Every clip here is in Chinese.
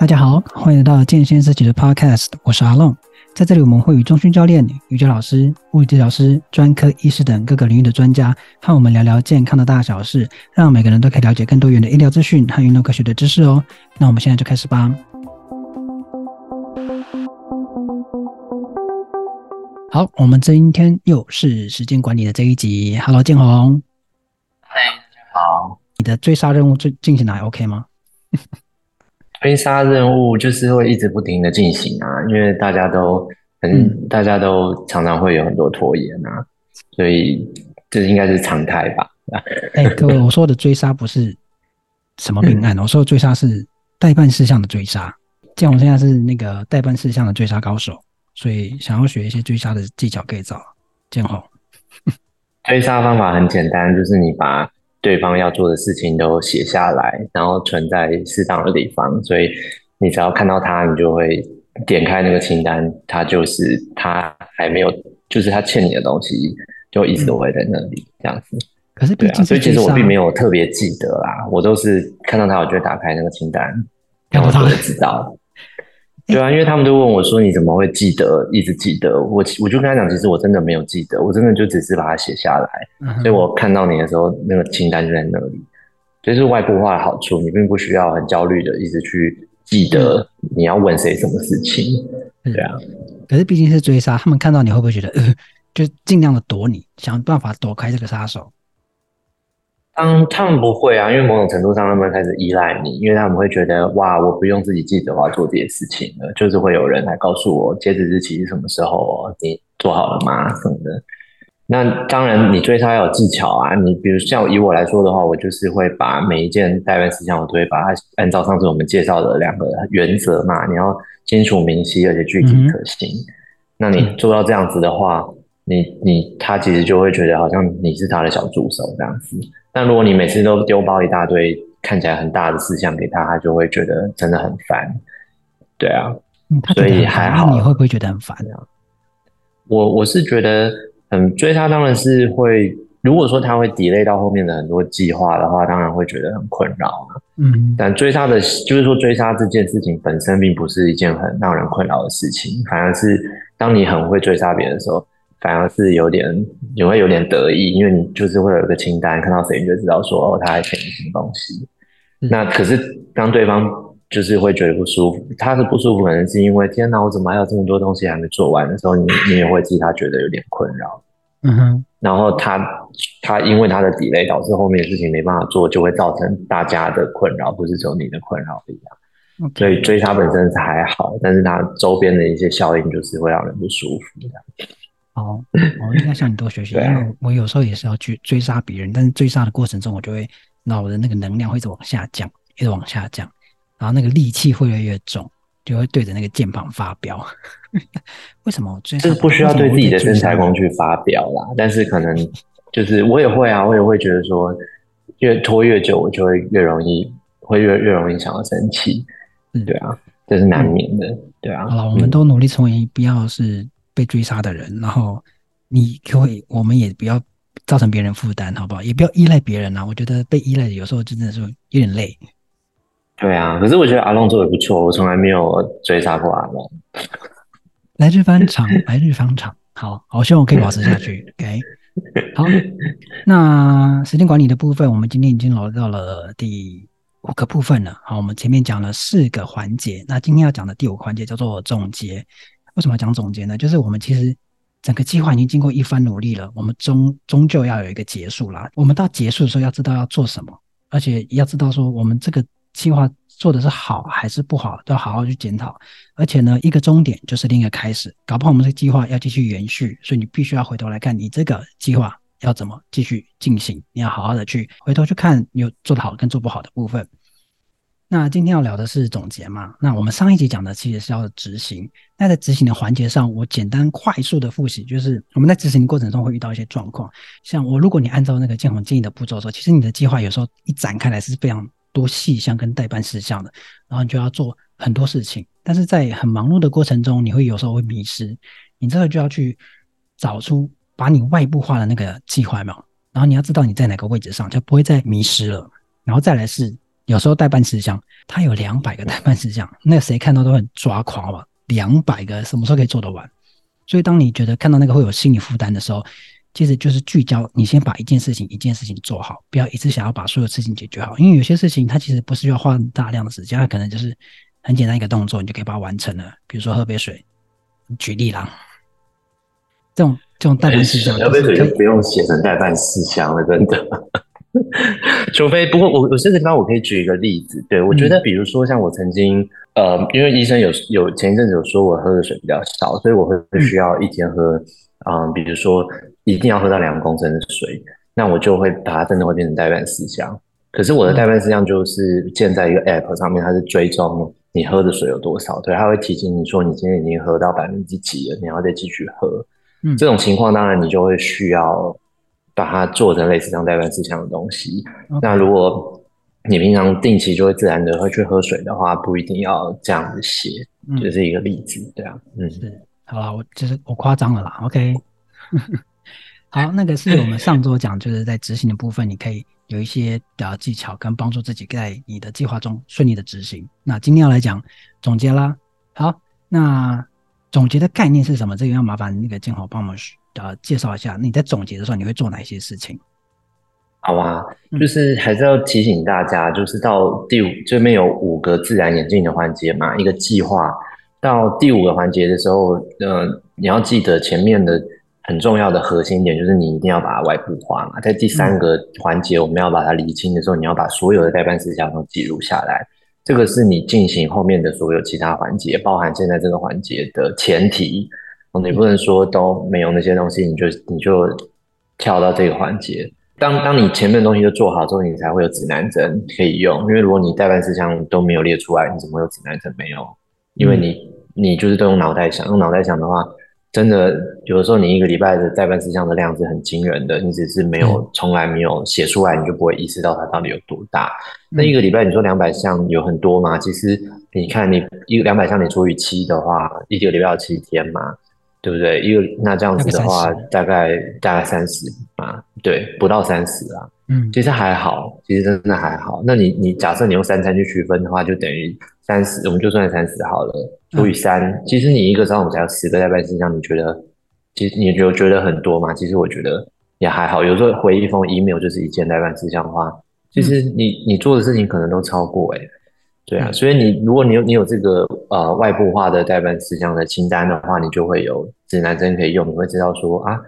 大家好，欢迎来到健先思齐的 Podcast，我是阿浪。在这里，我们会与中训教练、瑜伽老师、物理治疗师、专科医师等各个领域的专家，和我们聊聊健康的大小事，让每个人都可以了解更多元的医疗资讯和运动科学的知识哦。那我们现在就开始吧。好，我们今天又是时间管理的这一集。Hello，建宏。嗨，好。你的追杀任务最进行的还 OK 吗？追杀任务就是会一直不停的进行啊，因为大家都很，嗯、大家都常常会有很多拖延啊，所以这应该是常态吧。哎、欸，各位，我说的追杀不是什么命案，我说的追杀是待办事项的追杀。建宏现在是那个待办事项的追杀高手。所以，想要学一些追杀的技巧，可以找建宏。追杀方法很简单，就是你把对方要做的事情都写下来，然后存在适当的地方。所以，你只要看到他，你就会点开那个清单，他就是他还没有，就是他欠你的东西，就一直都会在那里、嗯、这样子。可是，对啊，所以其实我并没有特别记得啦，我都是看到他，我就会打开那个清单，然后就会知道。对啊，因为他们都问我说：“你怎么会记得，一直记得？”我我就跟他讲，其实我真的没有记得，我真的就只是把它写下来。嗯、所以我看到你的时候，那个清单就在那里。这、就是外部化的好处，你并不需要很焦虑的一直去记得你要问谁什么事情。对啊，可是毕竟是追杀，他们看到你会不会觉得，呃，就尽量的躲你，想办法躲开这个杀手？嗯，他们不会啊，因为某种程度上，他们开始依赖你，因为他们会觉得，哇，我不用自己记得我要做这些事情了，就是会有人来告诉我截止日期是什么时候，你做好了吗？什么的。那当然，你追杀要有技巧啊。你比如像以我来说的话，我就是会把每一件代办事项，我都会把它按照上次我们介绍的两个原则嘛，你要清楚明晰，而且具体可行。嗯、那你做到这样子的话，你你他其实就会觉得好像你是他的小助手这样子。但如果你每次都丢包一大堆看起来很大的事项给他，他就会觉得真的很烦。对啊，嗯、所以还好。你会不会觉得很烦啊？我我是觉得，嗯，追他当然是会。如果说他会 delay 到后面的很多计划的话，当然会觉得很困扰。嗯，但追杀的，就是说追杀这件事情本身并不是一件很让人困扰的事情，反而是当你很会追杀别人的时候。反而是有点，你会有点得意，因为你就是会有一个清单，看到谁你就知道说哦，他还欠你什么东西。嗯、那可是当对方就是会觉得不舒服，他是不舒服，可能是因为天哪，我怎么还有这么多东西还没做完的时候，你你也会替他觉得有点困扰。嗯哼。然后他他因为他的 delay 导致后面的事情没办法做，就会造成大家的困扰，不是只有你的困扰一样。所以追他本身是还好，但是他周边的一些效应就是会让人不舒服这样。哦，我应该向你多学习，因为我有时候也是要去追杀别人，但是追杀的过程中，我就会，那我的那个能量会一直往下降，一直往下降，然后那个戾气会越来越重，就会对着那个键盘发飙。为什么我追杀？这不需要对自己的身材工具发飙啦，但是可能就是我也会啊，我也会觉得说，越拖越久，我就会越容易，会越越容易想要生气。嗯，对啊，这是难免的，嗯、对啊。好了，我们都努力成为不要是。被追杀的人，然后你可以，我们也不要造成别人负担，好不好？也不要依赖别人啊！我觉得被依赖有时候真的是有点累。对啊，可是我觉得阿龙做的不错，我从来没有追杀过阿龙。来日方长，来日方长。好，好，希望我可以保持下去。OK，好。那时间管理的部分，我们今天已经聊到了第五个部分了。好，我们前面讲了四个环节，那今天要讲的第五个环节叫做总结。为什么要讲总结呢？就是我们其实整个计划已经经过一番努力了，我们终终究要有一个结束啦。我们到结束的时候要知道要做什么，而且要知道说我们这个计划做的是好还是不好，都要好好去检讨。而且呢，一个终点就是另一个开始，搞不好我们这个计划要继续延续，所以你必须要回头来看你这个计划要怎么继续进行，你要好好的去回头去看你有做得好跟做不好的部分。那今天要聊的是总结嘛？那我们上一集讲的其实是要执行。那在执行的环节上，我简单快速的复习，就是我们在执行的过程中会遇到一些状况。像我，如果你按照那个建宏建议的步骤说，其实你的计划有时候一展开来是非常多细项跟待办事项的，然后你就要做很多事情。但是在很忙碌的过程中，你会有时候会迷失。你这个就要去找出把你外部化的那个计划嘛，然后你要知道你在哪个位置上，就不会再迷失了。然后再来是。有时候代办事项，他有两百个代办事项，那个谁看到都很抓狂吧？两百个什么时候可以做得完？所以当你觉得看到那个会有心理负担的时候，其实就是聚焦，你先把一件事情一件事情做好，不要一直想要把所有事情解决好，因为有些事情它其实不是要花大量的时间，它可能就是很简单一个动作，你就可以把它完成了。比如说喝杯水，举例啦，这种这种代办事项，喝杯水就不用写成代办事项了，真的。除非，不过我我这个地方我可以举一个例子，对，我觉得，比如说像我曾经，嗯、呃，因为医生有有前一阵子有说我喝的水比较少，所以我会需要一天喝，嗯、呃，比如说一定要喝到两公升的水，那我就会把它真的会变成代办事项。可是我的代办事项就是建在一个 app 上面，它是追踪你喝的水有多少，对，它会提醒你说你今天已经喝到百分之几了，你要再继续喝。嗯，这种情况当然你就会需要。把它做成类似像代办事项的东西。那如果你平常定期就会自然的会去喝水的话，不一定要这样子写，嗯、就是一个例子，对啊，嗯，是，好了，我就是我夸张了啦，OK。好，那个是我们上周讲，就是在执行的部分，你可以有一些的技巧跟帮助自己在你的计划中顺利的执行。那今天要来讲总结啦。好，那总结的概念是什么？这个要麻烦那个建豪帮我们呃，介绍一下你在总结的时候你会做哪些事情？好啊，就是还是要提醒大家，就是到第五这边有五个自然演进的环节嘛，一个计划到第五个环节的时候，呃，你要记得前面的很重要的核心点，就是你一定要把它外部化嘛。在第三个环节，我们要把它理清的时候，你要把所有的代办事项都记录下来，这个是你进行后面的所有其他环节，包含现在这个环节的前提。你不能说都没有那些东西，你就你就跳到这个环节。当当你前面的东西都做好之后，你才会有指南针可以用。因为如果你待办事项都没有列出来，你怎么会有指南针？没有，因为你你就是都用脑袋想，用脑袋想的话，真的有的时候你一个礼拜的待办事项的量是很惊人的。你只是没有从来没有写出来，你就不会意识到它到底有多大。那一个礼拜你说两百项有很多吗？其实你看你一个两百项你除以七的话，一个礼拜有七天嘛。对不对？一个那这样子的话，大概大概三十啊，对，不到三十啊。嗯，其实还好，其实真的还好。那你你假设你用三餐去区分的话，就等于三十，我们就算三十好了，除以三。嗯、其实你一个上午才有十个待办事项，你觉得，其实你就觉得很多吗？其实我觉得也还好。有时候回一封 email 就是一件代办事项的话，其实你你做的事情可能都超过哎、欸。对啊，所以你如果你有你有这个呃外部化的代办事项的清单的话，你就会有指南针可以用，你会知道说啊，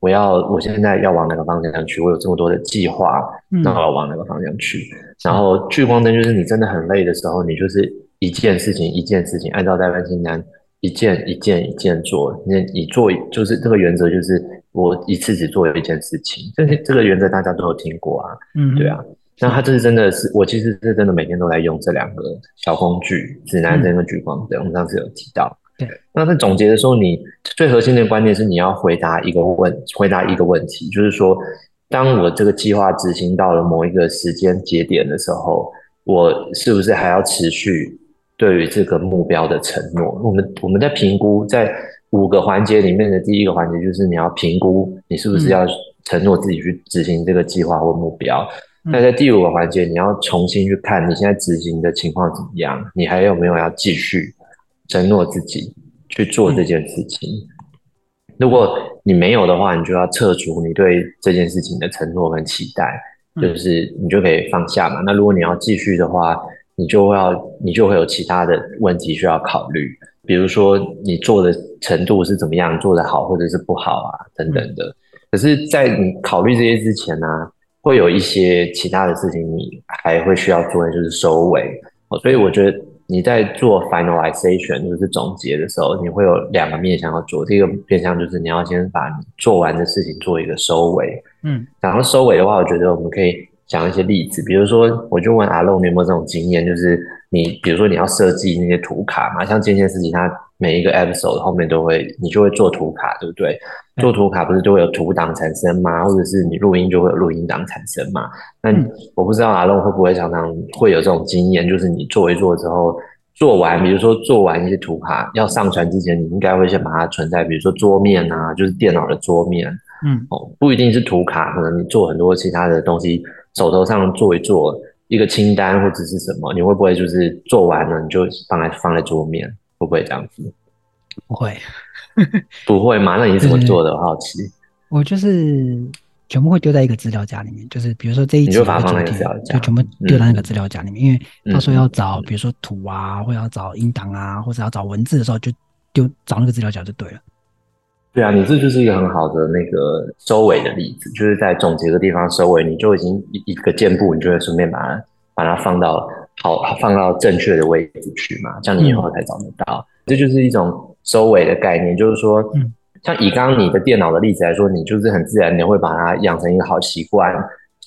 我要我现在要往哪个方向去，我有这么多的计划，那我要往哪个方向去？嗯、然后聚光灯就是你真的很累的时候，你就是一件事情一件事情按照代办清单一件一件一件做，你你做就是这个原则就是我一次只做一件事情，这这个原则大家都有听过啊，嗯，对啊。那他这是真的是，我其实是真的每天都在用这两个小工具，指南针跟聚光灯。我们上次有提到。对。那在总结的时候，你最核心的观念是你要回答一个问，回答一个问题，就是说，当我这个计划执行到了某一个时间节点的时候，我是不是还要持续对于这个目标的承诺？我们我们在评估，在五个环节里面的第一个环节就是你要评估你是不是要承诺自己去执行这个计划或目标。那在第五个环节，你要重新去看你现在执行的情况怎么样？你还有没有要继续承诺自己去做这件事情？如果你没有的话，你就要撤除你对这件事情的承诺跟期待，就是你就可以放下嘛。那如果你要继续的话，你就要你就会有其他的问题需要考虑，比如说你做的程度是怎么样，做得好或者是不好啊等等的。可是，在你考虑这些之前呢？会有一些其他的事情，你还会需要做的就是收尾。所以我觉得你在做 finalization 就是总结的时候，你会有两个面向要做。第一个面向就是你要先把你做完的事情做一个收尾。嗯，然后收尾的话，我觉得我们可以讲一些例子，比如说，我就问阿龙，你有没有这种经验？就是你比如说你要设计那些图卡嘛，像这件事情它。每一个 episode 后面都会，你就会做图卡，对不对？做图卡不是就会有图档产生吗？或者是你录音就会有录音档产生吗？那我不知道阿龙会不会常常会有这种经验，就是你做一做之后，做完，比如说做完一些图卡要上传之前，你应该会先把它存在，比如说桌面啊，就是电脑的桌面，嗯，哦，不一定是图卡，可能你做很多其他的东西，手头上做一做。一个清单或者是什么，你会不会就是做完了你就放在放在桌面，会不会这样子？不会，不会吗？那你怎么做的？我好奇。我就是全部会丢在一个资料夹里面，就是比如说这一集的主题，就全部丢在那个资料夹里面，嗯、因为到时候要找，比如说图啊，或者要找音档啊，或者要找文字的时候，就丢找那个资料夹就对了。对啊，你这就是一个很好的那个收尾的例子，就是在总结的地方收尾，你就已经一一个箭步，你就会顺便把它把它放到好放到正确的位置去嘛，这样你以后才找得到。嗯、这就是一种收尾的概念，就是说，嗯、像以刚刚你的电脑的例子来说，你就是很自然的会把它养成一个好习惯，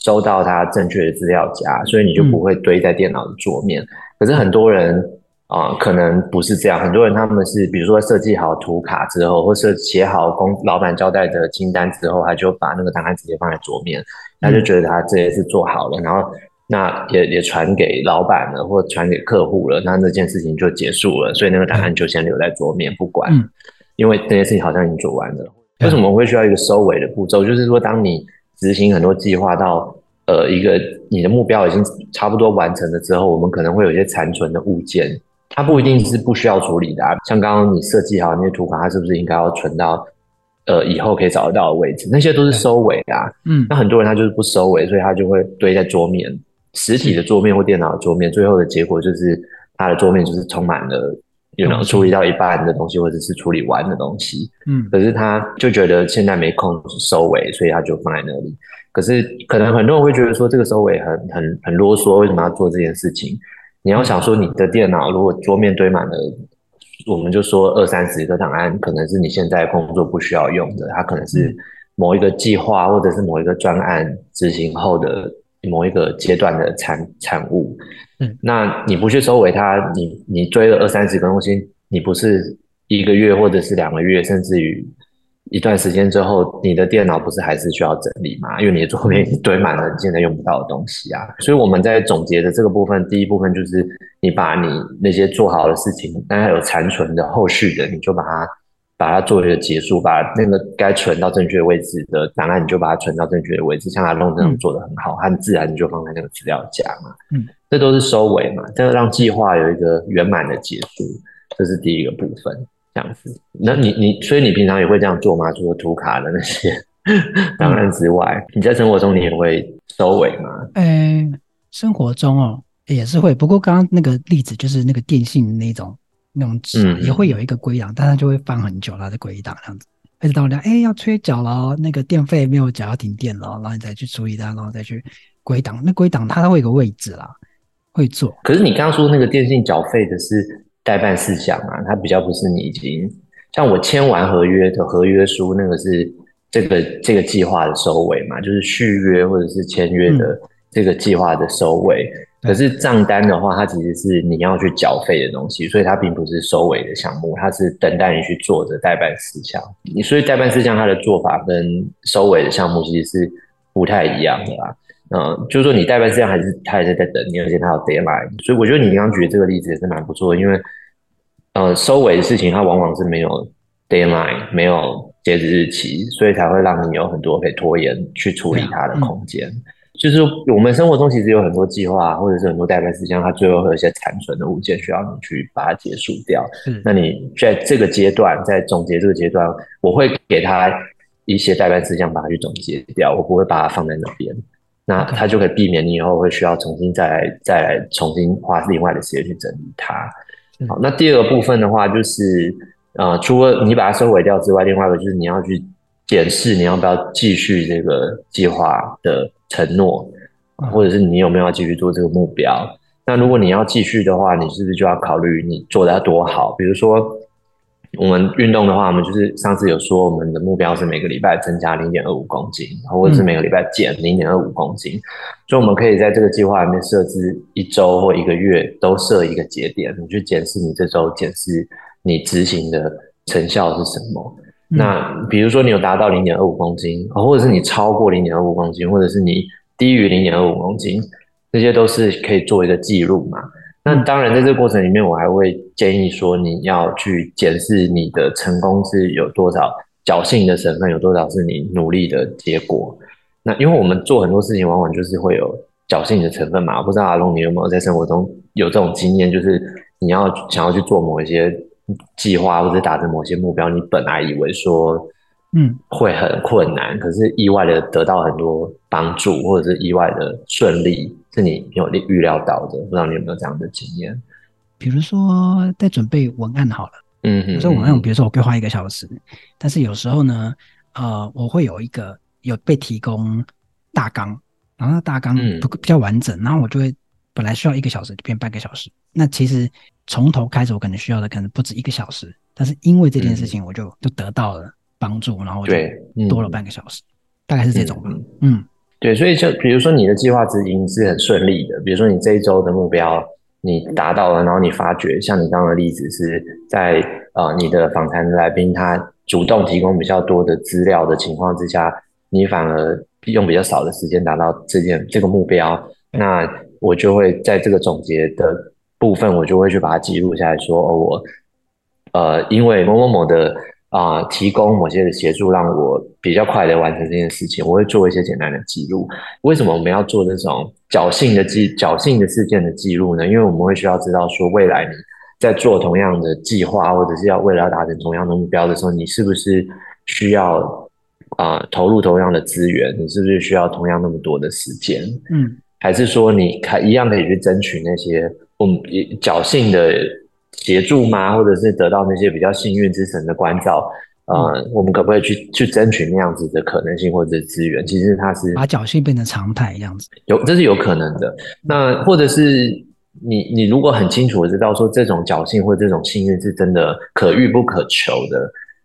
收到它正确的资料夹，所以你就不会堆在电脑的桌面。嗯、可是很多人。啊、呃，可能不是这样。很多人他们是，比如说设计好图卡之后，或是写好公老板交代的清单之后，他就把那个档案直接放在桌面，他就觉得他这些是做好了，然后那也也传给老板了，或传给客户了，那那件事情就结束了，所以那个档案就先留在桌面不管，因为这件事情好像已经做完了。为什么会需要一个收尾的步骤？就是说，当你执行很多计划到呃一个你的目标已经差不多完成了之后，我们可能会有一些残存的物件。它不一定是不需要处理的啊，像刚刚你设计好那些图卡，它是不是应该要存到呃以后可以找得到的位置？那些都是收尾啊。嗯，那很多人他就是不收尾，所以他就会堆在桌面，实体的桌面或电脑的桌面，最后的结果就是他的桌面就是充满了有没有处理到一半的东西，或者是处理完的东西。嗯，可是他就觉得现在没空收尾，所以他就放在那里。可是可能很多人会觉得说这个收尾很很很啰嗦，为什么要做这件事情？你要想说，你的电脑如果桌面堆满了，我们就说二三十个档案，可能是你现在工作不需要用的，它可能是某一个计划或者是某一个专案执行后的某一个阶段的产产物。嗯，那你不去收尾它，你你追了二三十个东西，你不是一个月或者是两个月，甚至于。一段时间之后，你的电脑不是还是需要整理吗？因为你的桌面堆满了你现在用不到的东西啊。所以我们在总结的这个部分，第一部分就是你把你那些做好的事情，但还有残存的后续的，你就把它把它做一个结束，把那个该存到正确位置的档案，你就把它存到正确的位置。像阿龙这样做的很好，它很自然你就放在那个资料夹嘛。嗯，这都是收尾嘛，这个让计划有一个圆满的结束，这是第一个部分。这样子，那你你所以你平常也会这样做吗？除了图卡的那些 档案之外，你在生活中你也会收尾吗？呃、欸，生活中哦也是会，不过刚刚那个例子就是那个电信那种那种纸、啊嗯、也会有一个归档，但它就会放很久了的归档这样子，一直到两哎要催缴了，那个电费没有缴要停电了，然后你再去处理它，然后再去归档。那归档它都会有一个位置啦，会做。可是你刚刚说那个电信缴费的是？代办事项啊，它比较不是你已经像我签完合约的合约书，那个是这个这个计划的收尾嘛，就是续约或者是签约的这个计划的收尾。嗯、可是账单的话，它其实是你要去缴费的东西，所以它并不是收尾的项目，它是等待你去做的代办事项。你所以代办事项它的做法跟收尾的项目其实是不太一样的啦。嗯，就是说你代办事项还是他还是在等你，而且他有 deadline，所以我觉得你刚刚举的这个例子也是蛮不错的，因为呃收尾的事情它往往是没有 deadline，没有截止日期，所以才会让你有很多可以拖延去处理它的空间。嗯、就是我们生活中其实有很多计划或者是很多代办事项，它最后会有一些残存的物件需要你去把它结束掉。嗯，那你在这个阶段，在总结这个阶段，我会给他一些代办事项，把它去总结掉，我不会把它放在那边。那它就可以避免你以后会需要重新再来再来重新花另外的时间去整理它。好，那第二个部分的话，就是呃，除了你把它收尾掉之外，另外一个就是你要去检视你要不要继续这个计划的承诺，或者是你有没有要继续做这个目标。那如果你要继续的话，你是不是就要考虑你做的要多好？比如说。我们运动的话，我们就是上次有说，我们的目标是每个礼拜增加零点二五公斤，或者是每个礼拜减零点二五公斤。所以我们可以在这个计划里面设置一周或一个月都设一个节点，你去检视你这周检视你执行的成效是什么。那比如说你有达到零点二五公斤，或者是你超过零点二五公斤，或者是你低于零点二五公斤，这些都是可以做一个记录嘛。那当然，在这个过程里面，我还会建议说，你要去检视你的成功是有多少侥幸的成分，有多少是你努力的结果。那因为我们做很多事情，往往就是会有侥幸的成分嘛。我不知道阿龙你有没有在生活中有这种经验，就是你要想要去做某一些计划或者达成某些目标，你本来以为说嗯会很困难，嗯、可是意外的得到很多帮助，或者是意外的顺利，是你没有预料到的。不知道你有没有这样的经验？比如说在准备文案好了，嗯，比如说文案，比如说我规划一个小时，但是有时候呢，呃，我会有一个有被提供大纲，然后那大纲不比较完整，然后我就会本来需要一个小时就变半个小时，那其实从头开始我可能需要的可能不止一个小时，但是因为这件事情我就就得到了帮助，然后就多了半个小时，大概是这种吧，嗯，对，所以就比如说你的计划执行是很顺利的，比如说你这一周的目标。你达到了，然后你发觉，像你刚刚的例子是在呃你的访谈的来宾他主动提供比较多的资料的情况之下，你反而用比较少的时间达到这件这个目标，那我就会在这个总结的部分，我就会去把它记录下来说，哦，我呃因为某某某的。啊、呃，提供某些的协助，让我比较快的完成这件事情。我会做一些简单的记录。为什么我们要做这种侥幸的记、侥幸的事件的记录呢？因为我们会需要知道说，未来你在做同样的计划，或者是要为了要达成同样的目标的时候，你是不是需要啊、呃、投入同样的资源？你是不是需要同样那么多的时间？嗯，还是说你看一样可以去争取那些嗯侥幸的？协助吗？或者是得到那些比较幸运之神的关照？呃，嗯、我们可不可以去去争取那样子的可能性或者资源？其实它是把侥幸变成常态这样子，有这是有可能的。那或者是你你如果很清楚的知道说这种侥幸或这种幸运是真的可遇不可求的，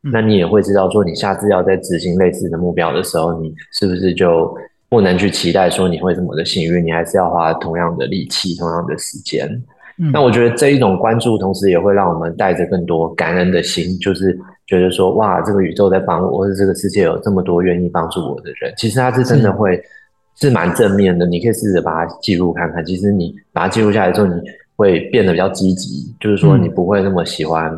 嗯、那你也会知道说你下次要在执行类似的目标的时候，你是不是就不能去期待说你会这么的幸运？你还是要花同样的力气、同样的时间。那我觉得这一种关注，同时也会让我们带着更多感恩的心，就是觉得说，哇，这个宇宙在帮我，或者这个世界有这么多愿意帮助我的人。其实它是真的会是蛮正面的。你可以试着把它记录看看。其实你把它记录下来之后，你会变得比较积极，就是说你不会那么喜欢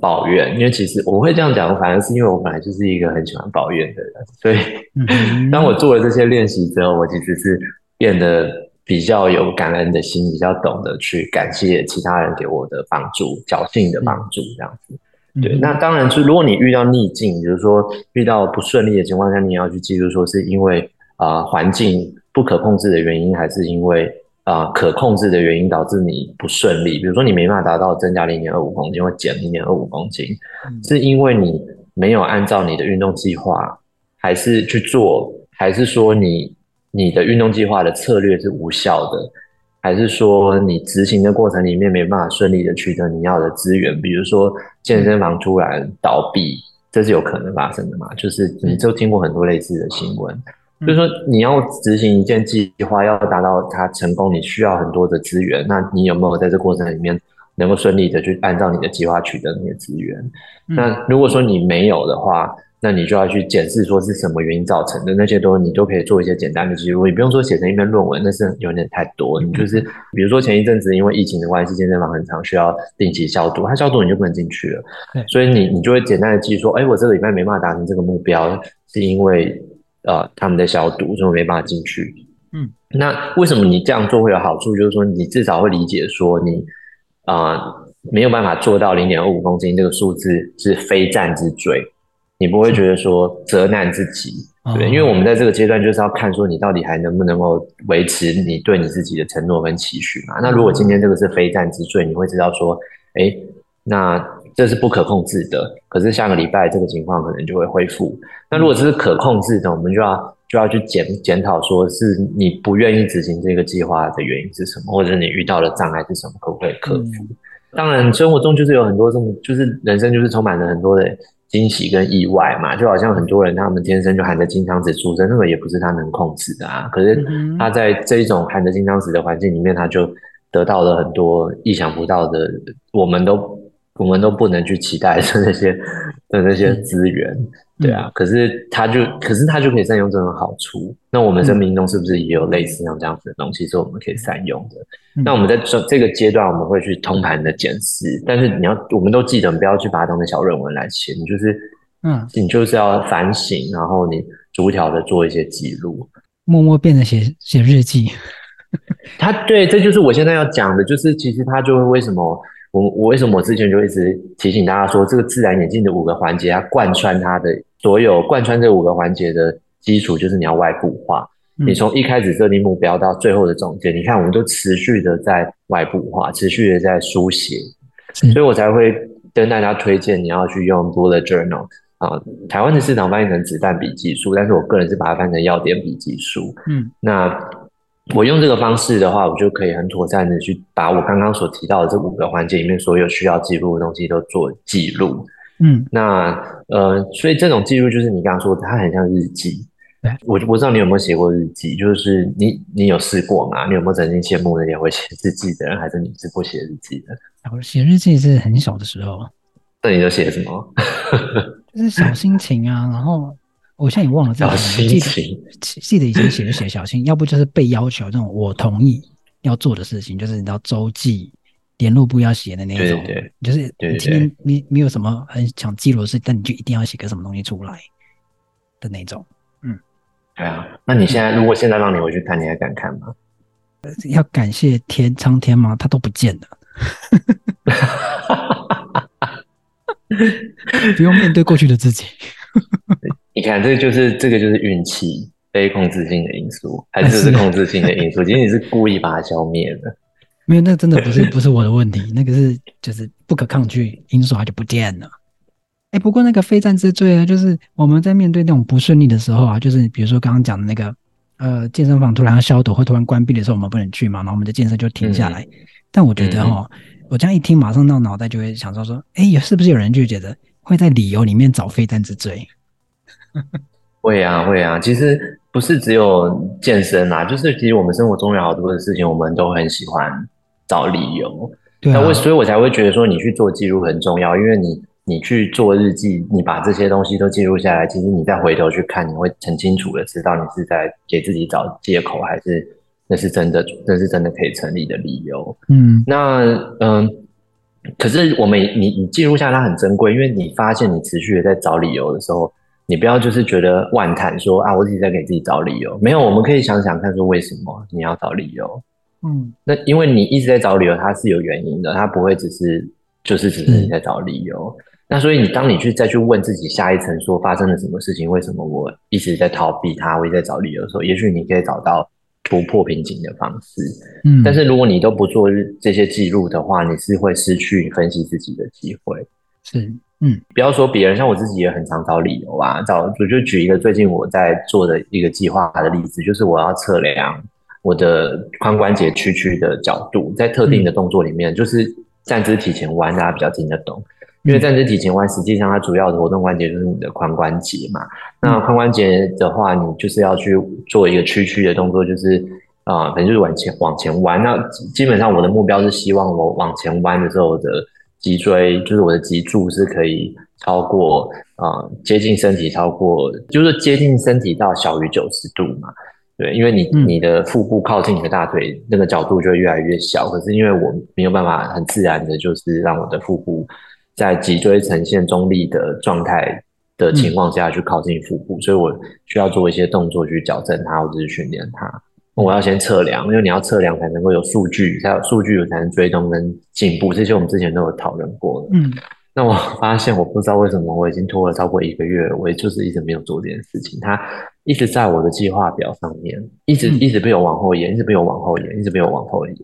抱怨。因为其实我会这样讲，反而是因为我本来就是一个很喜欢抱怨的人。所以当我做了这些练习之后，我其实是变得。比较有感恩的心，比较懂得去感谢其他人给我的帮助，侥幸的帮助，这样子。对，那当然是如果你遇到逆境，比如说遇到不顺利的情况下，你要去记住说是因为啊环境不可控制的原因，还是因为啊可控制的原因导致你不顺利。比如说你没办法达到增加零点二五公斤或减零点二五公斤，是因为你没有按照你的运动计划，还是去做，还是说你？你的运动计划的策略是无效的，还是说你执行的过程里面没办法顺利的取得你要的资源？比如说健身房突然倒闭，这是有可能发生的嘛？就是你就听过很多类似的新闻，就是说你要执行一件计划，要达到它成功，你需要很多的资源。那你有没有在这过程里面能够顺利的去按照你的计划取得那些资源？那如果说你没有的话，那你就要去检视说是什么原因造成的，那些都你都可以做一些简单的记录，你不用说写成一篇论文，那是有点太多。你就是比如说前一阵子因为疫情的关系，健身房很常需要定期消毒，它消毒你就不能进去了。所以你你就会简单的记说，哎，我这个礼拜没办法达成这个目标，是因为呃他们的消毒，所以我没办法进去。嗯，那为什么你这样做会有好处？就是说你至少会理解说你啊、呃、没有办法做到零点二五公斤这个数字是非战之罪。你不会觉得说责难自己，对，因为我们在这个阶段就是要看说你到底还能不能够维持你对你自己的承诺跟期许嘛。那如果今天这个是非战之罪，你会知道说，哎，那这是不可控制的。可是下个礼拜这个情况可能就会恢复。那如果这是可控制的，我们就要就要去检检讨，说是你不愿意执行这个计划的原因是什么，或者你遇到的障碍是什么，可不可以克服？当然，生活中就是有很多这种，就是人生就是充满了很多的。惊喜跟意外嘛，就好像很多人他们天生就含着金汤匙出生，那个也不是他能控制的啊。可是他在这一种含着金汤匙的环境里面，他就得到了很多意想不到的，我们都我们都不能去期待的 那些的那些资源。对啊，可是他就，可是他就可以善用这种好处。那我们生命中是不是也有类似像这样子的东西，是我们可以善用的？那我们在这这个阶段，我们会去通盘的检视。但是你要，我们都记得，不要去把它当成小论文来写。你就是，嗯，你就是要反省，然后你逐条的做一些记录，默默变成写写日记。他对，这就是我现在要讲的，就是其实他就会为什么我我为什么我之前就一直提醒大家说，这个自然演进的五个环节，它贯穿它的所有，贯穿这五个环节的基础就是你要外部化。嗯、你从一开始设定目标到最后的总结，你看我们都持续的在外部化，持续的在书写，嗯、所以我才会跟大家推荐你要去用 Bullet Journal 啊。台湾的市场翻译成子弹笔记书，但是我个人是把它翻成要点笔记书。嗯，那。我用这个方式的话，我就可以很妥善的去把我刚刚所提到的这五个环节里面所有需要记录的东西都做记录。嗯，那呃，所以这种记录就是你刚刚说的，它很像日记。对，我就不知道你有没有写过日记，就是你你有试过吗？你有没有曾经羡慕那些会写日记的人，还是你是不写日记的？我写日记是很小的时候。那你都写什么？就是小心情啊，然后。我现在也忘了这个，记得记得以前写的写小心，要不就是被要求这种我同意要做的事情，就是你知道周记联络部要写的那种，对对对，就是你今天你你有什么很想记录的事，但你就一定要写个什么东西出来的那种，嗯，对啊。那你现在如果现在让你回去看，你还敢看吗？要感谢天苍天吗？他都不见了，不用面对过去的自己。你看，这个就是这个就是运气，非控制性的因素，还是是控制性的因素？其实你是故意把它消灭的。没有，那真的不是不是我的问题，那个是就是不可抗拒因素，它就不见了。哎、欸，不过那个非战之罪啊，就是我们在面对那种不顺利的时候啊，就是比如说刚刚讲的那个呃健身房突然要消毒或突然关闭的时候，我们不能去嘛，然后我们的健身就停下来。嗯、但我觉得哦，嗯、我这样一听，马上到脑袋就会想到说，哎、欸，是不是有人就觉得会在理由里面找非战之罪？会啊，会啊，其实不是只有健身啊，就是其实我们生活中有好多的事情，我们都很喜欢找理由。对啊，那我所以，我才会觉得说，你去做记录很重要，因为你你去做日记，你把这些东西都记录下来，其实你再回头去看，你会很清楚的知道你是在给自己找借口，还是那是真的，那是真的可以成立的理由。嗯，那嗯，可是我们你你记录下来它很珍贵，因为你发现你持续的在找理由的时候。你不要就是觉得万谈说啊，我自己在给自己找理由。没有，我们可以想想看，说为什么你要找理由？嗯，那因为你一直在找理由，它是有原因的，它不会只是就是只是你在找理由。嗯、那所以你当你去再去问自己下一层，说发生了什么事情？为什么我一直在逃避它？我一直在找理由的时候，也许你可以找到突破瓶颈的方式。嗯，但是如果你都不做这些记录的话，你是会失去分析自己的机会。是。嗯，不要说别人，像我自己也很常找理由啊。找我就举一个最近我在做的一个计划的例子，就是我要测量我的髋关节屈曲的角度，在特定的动作里面，就是站姿体前弯，大家比较听得懂。因为站姿体前弯实际上它主要的活动关节就是你的髋关节嘛。那髋关节的话，你就是要去做一个屈曲的动作，就是啊，可能就是往前往前弯。那基本上我的目标是希望我往前弯的时候的。脊椎就是我的脊柱是可以超过啊、呃，接近身体超过，就是接近身体到小于九十度嘛。对，因为你你的腹部靠近你的大腿，那个角度就会越来越小。可是因为我没有办法很自然的，就是让我的腹部在脊椎呈现中立的状态的情况下去靠近腹部，所以我需要做一些动作去矫正它，或者是训练它。我要先测量，因为你要测量才能够有数据，才有数据我才能追踪跟进步。这些我们之前都有讨论过了。嗯，那我发现我不知道为什么我已经拖了超过一个月，我也就是一直没有做这件事情。它一直在我的计划表上面，一直一直被我往后延，一直被我往后延，一直被我往后延。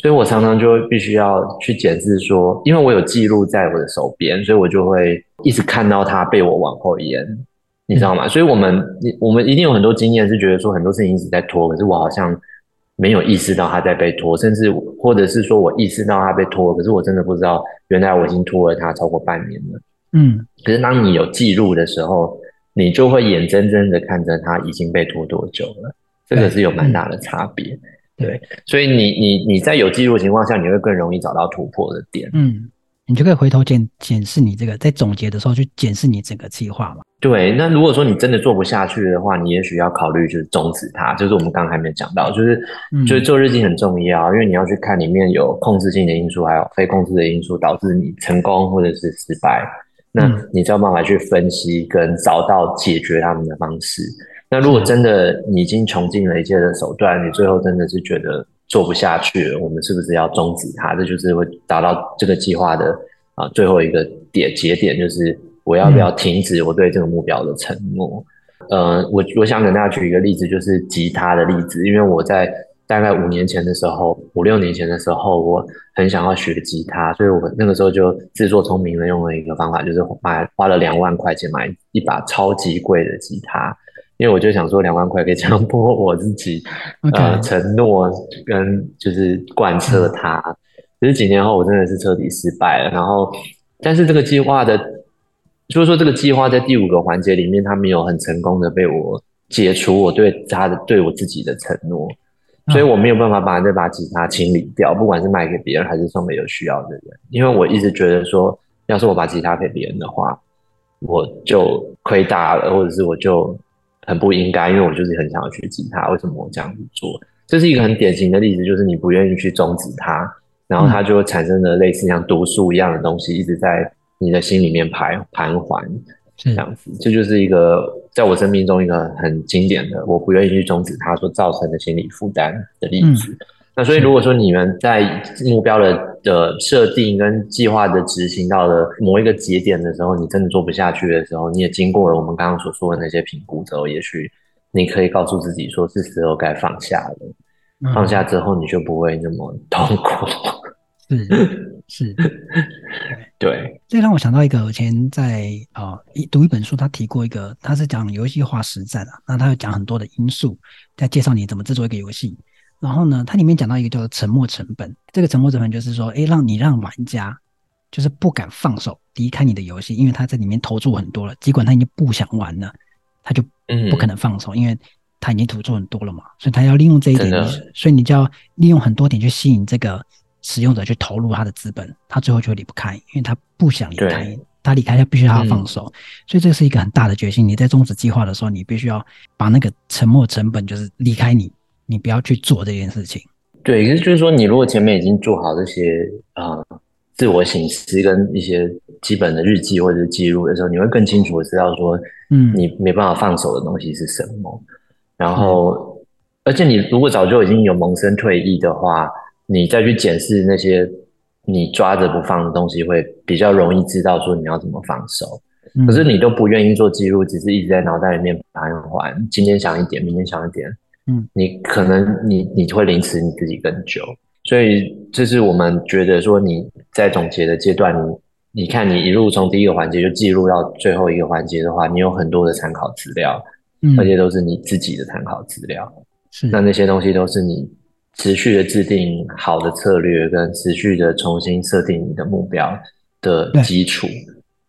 所以我常常就会必须要去检视说，因为我有记录在我的手边，所以我就会一直看到它被我往后延。你知道吗？所以，我们你我们一定有很多经验，是觉得说很多事情一直在拖，可是我好像没有意识到它在被拖，甚至或者是说我意识到它被拖，可是我真的不知道，原来我已经拖了它超过半年了。嗯，可是当你有记录的时候，你就会眼睁睁的看着它已经被拖多久了，这个是有蛮大的差别。对，对，所以你你你在有记录的情况下，你会更容易找到突破的点。嗯。你就可以回头检检视你这个，在总结的时候去检视你整个计划嘛。对，那如果说你真的做不下去的话，你也许要考虑就是终止它。就是我们刚刚还没讲到，就是就是做日记很重要，因为你要去看里面有控制性的因素，还有非控制的因素导致你成功或者是失败。那你就要办法去分析跟找到解决他们的方式。那如果真的你已经穷尽了一切的手段，你最后真的是觉得做不下去了，我们是不是要终止它？这就是会达到这个计划的啊最后一个点节点，就是我要不要停止我对这个目标的承诺？嗯、呃，我我想给大家举一个例子，就是吉他的例子，因为我在。大概五年前的时候，五六年前的时候，我很想要学吉他，所以我那个时候就自作聪明的用了一个方法，就是买花了两万块钱买一把超级贵的吉他，因为我就想说两万块可以强迫我自己.呃，承诺跟就是贯彻它。其实几年后我真的是彻底失败了，然后但是这个计划的，就是说这个计划在第五个环节里面，它没有很成功的被我解除我对他的对我自己的承诺。所以我没有办法把这把吉他清理掉，不管是卖给别人还是送给有需要的人，因为我一直觉得说，要是我把吉他给别人的话，我就亏大了，或者是我就很不应该，因为我就是很想要学吉他，为什么我这样子做？这是一个很典型的例子，就是你不愿意去终止它，然后它就会产生了类似像毒素一样的东西，一直在你的心里面徘盘桓。这样子，这就是一个在我生命中一个很经典的，我不愿意去终止它所造成的心理负担的例子。嗯、那所以，如果说你们在目标的的设定跟计划的执行到了某一个节点的时候，你真的做不下去的时候，你也经过了我们刚刚所说的那些评估之后，也许你可以告诉自己说，是时候该放下了。放下之后，你就不会那么痛苦。嗯是，对，这让我想到一个，我以前在啊一、呃、读一本书，他提过一个，他是讲游戏化实战啊，那他有讲很多的因素，在介绍你怎么制作一个游戏。然后呢，它里面讲到一个叫做沉没成本，这个沉没成本就是说，哎，让你让玩家就是不敢放手离开你的游戏，因为他在里面投注很多了，尽管他已经不想玩了，他就不可能放手，嗯、因为他已经投注很多了嘛，所以他要利用这一点，所以你就要利用很多点去吸引这个。使用者去投入他的资本，他最后就离不开，因为他不想离开，他离开他必须要放手，嗯、所以这是一个很大的决心。你在终止计划的时候，你必须要把那个沉没成本就是离开你，你不要去做这件事情。对，也是就是说，你如果前面已经做好这些啊、呃、自我省思跟一些基本的日记或者是记录的时候，你会更清楚的知道说，嗯，你没办法放手的东西是什么。嗯、然后，而且你如果早就已经有萌生退役的话。你再去检视那些你抓着不放的东西，会比较容易知道说你要怎么放手。嗯、可是你都不愿意做记录，只是一直在脑袋里面盘桓，今天想一点，明天想一点。嗯，你可能你你会凌迟你自己更久。所以这是我们觉得说你在总结的阶段，你你看你一路从第一个环节就记录到最后一个环节的话，你有很多的参考资料，嗯、而且都是你自己的参考资料。是，那那些东西都是你。持续的制定好的策略，跟持续的重新设定你的目标的基础，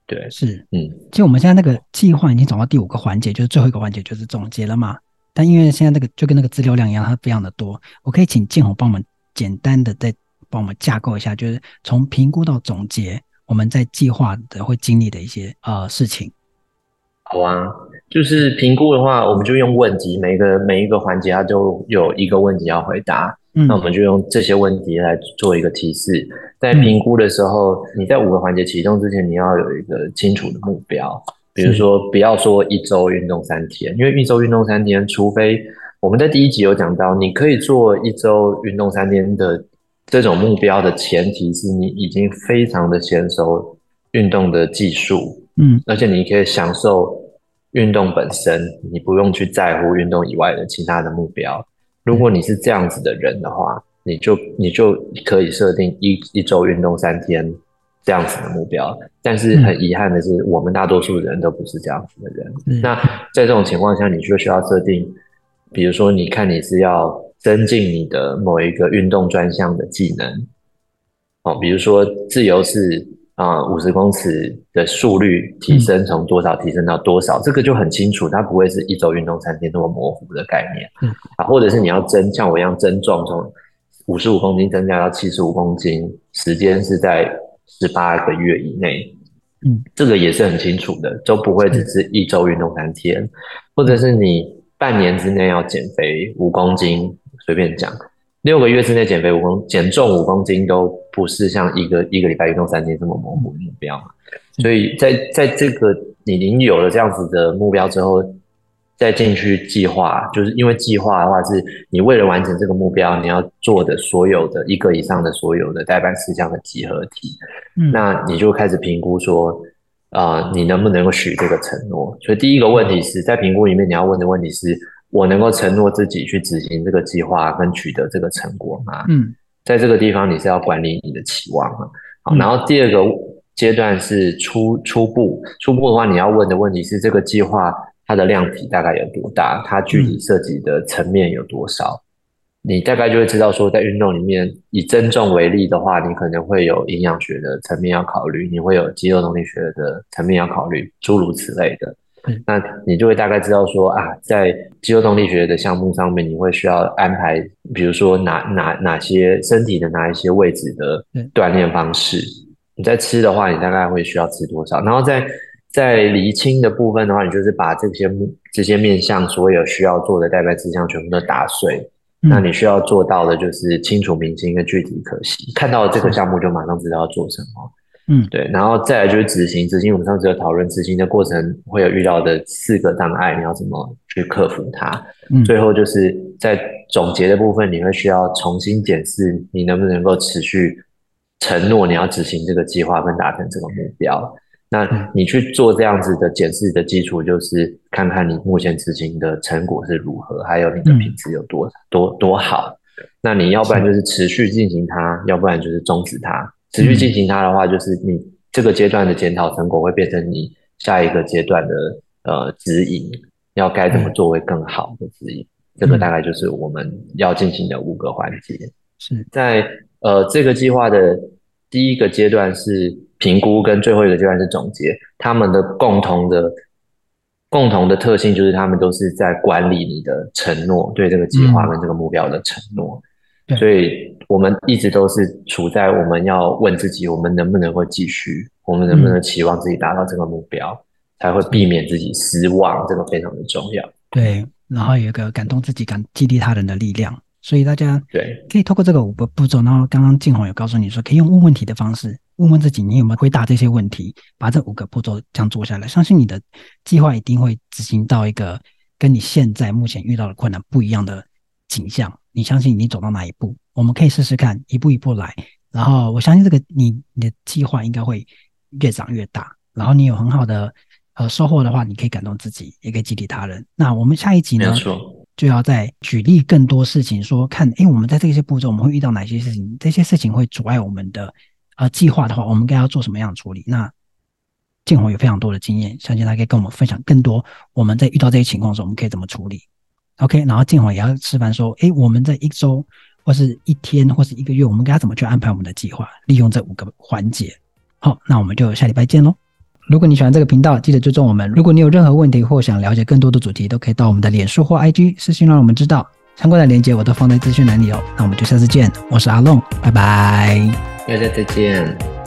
对，对是，嗯，其实我们现在那个计划已经走到第五个环节，就是最后一个环节，就是总结了嘛。但因为现在那个就跟那个资料量一样，它非常的多，我可以请建宏帮我们简单的再帮我们架构一下，就是从评估到总结，我们在计划的会经历的一些呃事情。好啊。就是评估的话，我们就用问题，每个每一个环节它都有一个问题要回答。嗯，那我们就用这些问题来做一个提示。在评估的时候，嗯、你在五个环节启动之前，你要有一个清楚的目标。比如说，不要说一周运动三天，因为一周运动三天，除非我们在第一集有讲到，你可以做一周运动三天的这种目标的前提是你已经非常的娴熟运动的技术，嗯，而且你可以享受。运动本身，你不用去在乎运动以外的其他的目标。如果你是这样子的人的话，你就你就可以设定一一周运动三天这样子的目标。但是很遗憾的是，我们大多数人都不是这样子的人。嗯、那在这种情况下，你就需要设定，比如说，你看你是要增进你的某一个运动专项的技能，哦，比如说自由式。啊，五十、呃、公尺的速率提升从多少提升到多少，嗯、这个就很清楚，它不会是一周运动三天那么模糊的概念。嗯，啊，或者是你要增，像我一样增重，从五十五公斤增加到七十五公斤，时间是在十八个月以内。嗯，这个也是很清楚的，就不会只是一周运动三天，嗯、或者是你半年之内要减肥五公斤，随便讲。六个月之内减肥五公减重五公斤都不是像一个一个礼拜运动三天这么模糊的目标嘛，所以在在这个你已经有了这样子的目标之后，再进去计划，就是因为计划的话是你为了完成这个目标，你要做的所有的一个以上的所有的代办事项的集合体，嗯，那你就开始评估说，啊、呃，你能不能够许这个承诺？所以第一个问题是在评估里面你要问的问题是，我能够承诺自己去执行这个计划跟取得这个成果吗？嗯，在这个地方你是要管理你的期望啊。好，然后第二个阶段是初初步，初步的话你要问的问题是这个计划它的量体大概有多大？它具体涉及的层面有多少？你大概就会知道说，在运动里面以增重为例的话，你可能会有营养学的层面要考虑，你会有肌肉动力学的层面要考虑，诸如此类的。那你就会大概知道说啊，在肌肉动力学的项目上面，你会需要安排，比如说哪哪哪些身体的哪一些位置的锻炼方式。你在吃的话，你大概会需要吃多少？然后在在厘清的部分的话，你就是把这些这些面向所有需要做的代办事项全部都打碎。那你需要做到的就是清楚明清跟具体可行，看到这个项目就马上知道要做什么。嗯，对，然后再来就是执行，执行我们上次有讨论，执行的过程会有遇到的四个障碍，你要怎么去克服它？嗯，最后就是在总结的部分，你会需要重新检视你能不能够持续承诺你要执行这个计划跟达成这个目标。那你去做这样子的检视的基础，就是看看你目前执行的成果是如何，还有你的品质有多多多好。那你要不然就是持续进行它，要不然就是终止它。持续进行它的话，就是你这个阶段的检讨成果会变成你下一个阶段的呃指引，要该怎么做会更好的指引。这个大概就是我们要进行的五个环节。是在呃这个计划的第一个阶段是评估，跟最后一个阶段是总结。他们的共同的共同的特性就是他们都是在管理你的承诺，对这个计划跟这个目标的承诺。所以我们一直都是处在我们要问自己，我们能不能够继续，我们能不能期望自己达到这个目标，嗯、才会避免自己失望，这个非常的重要。对，然后有一个感动自己、感激励他人的力量。所以大家对可以透过这个五个步骤，然后刚刚静红有告诉你说，可以用问问题的方式问问自己，你有没有回答这些问题，把这五个步骤这样做下来，相信你的计划一定会执行到一个跟你现在目前遇到的困难不一样的景象。你相信你走到哪一步，我们可以试试看，一步一步来。然后我相信这个你你的计划应该会越长越大。然后你有很好的呃收获的话，你可以感动自己，也可以激励他人。那我们下一集呢，就要再举例更多事情，说看，诶，我们在这些步骤我们会遇到哪些事情？这些事情会阻碍我们的呃计划的话，我们该要做什么样的处理？那建宏有非常多的经验，相信他可以跟我们分享更多。我们在遇到这些情况的时候，我们可以怎么处理？OK，然后静华也要示范说，诶，我们在一周或是一天或是一个月，我们该怎么去安排我们的计划？利用这五个环节。好，那我们就下礼拜见喽。如果你喜欢这个频道，记得追踪我们。如果你有任何问题或想了解更多的主题，都可以到我们的脸书或 IG 私信让我们知道。相关的链接我都放在资讯栏里哦。那我们就下次见，我是阿龙，拜拜，大家再见。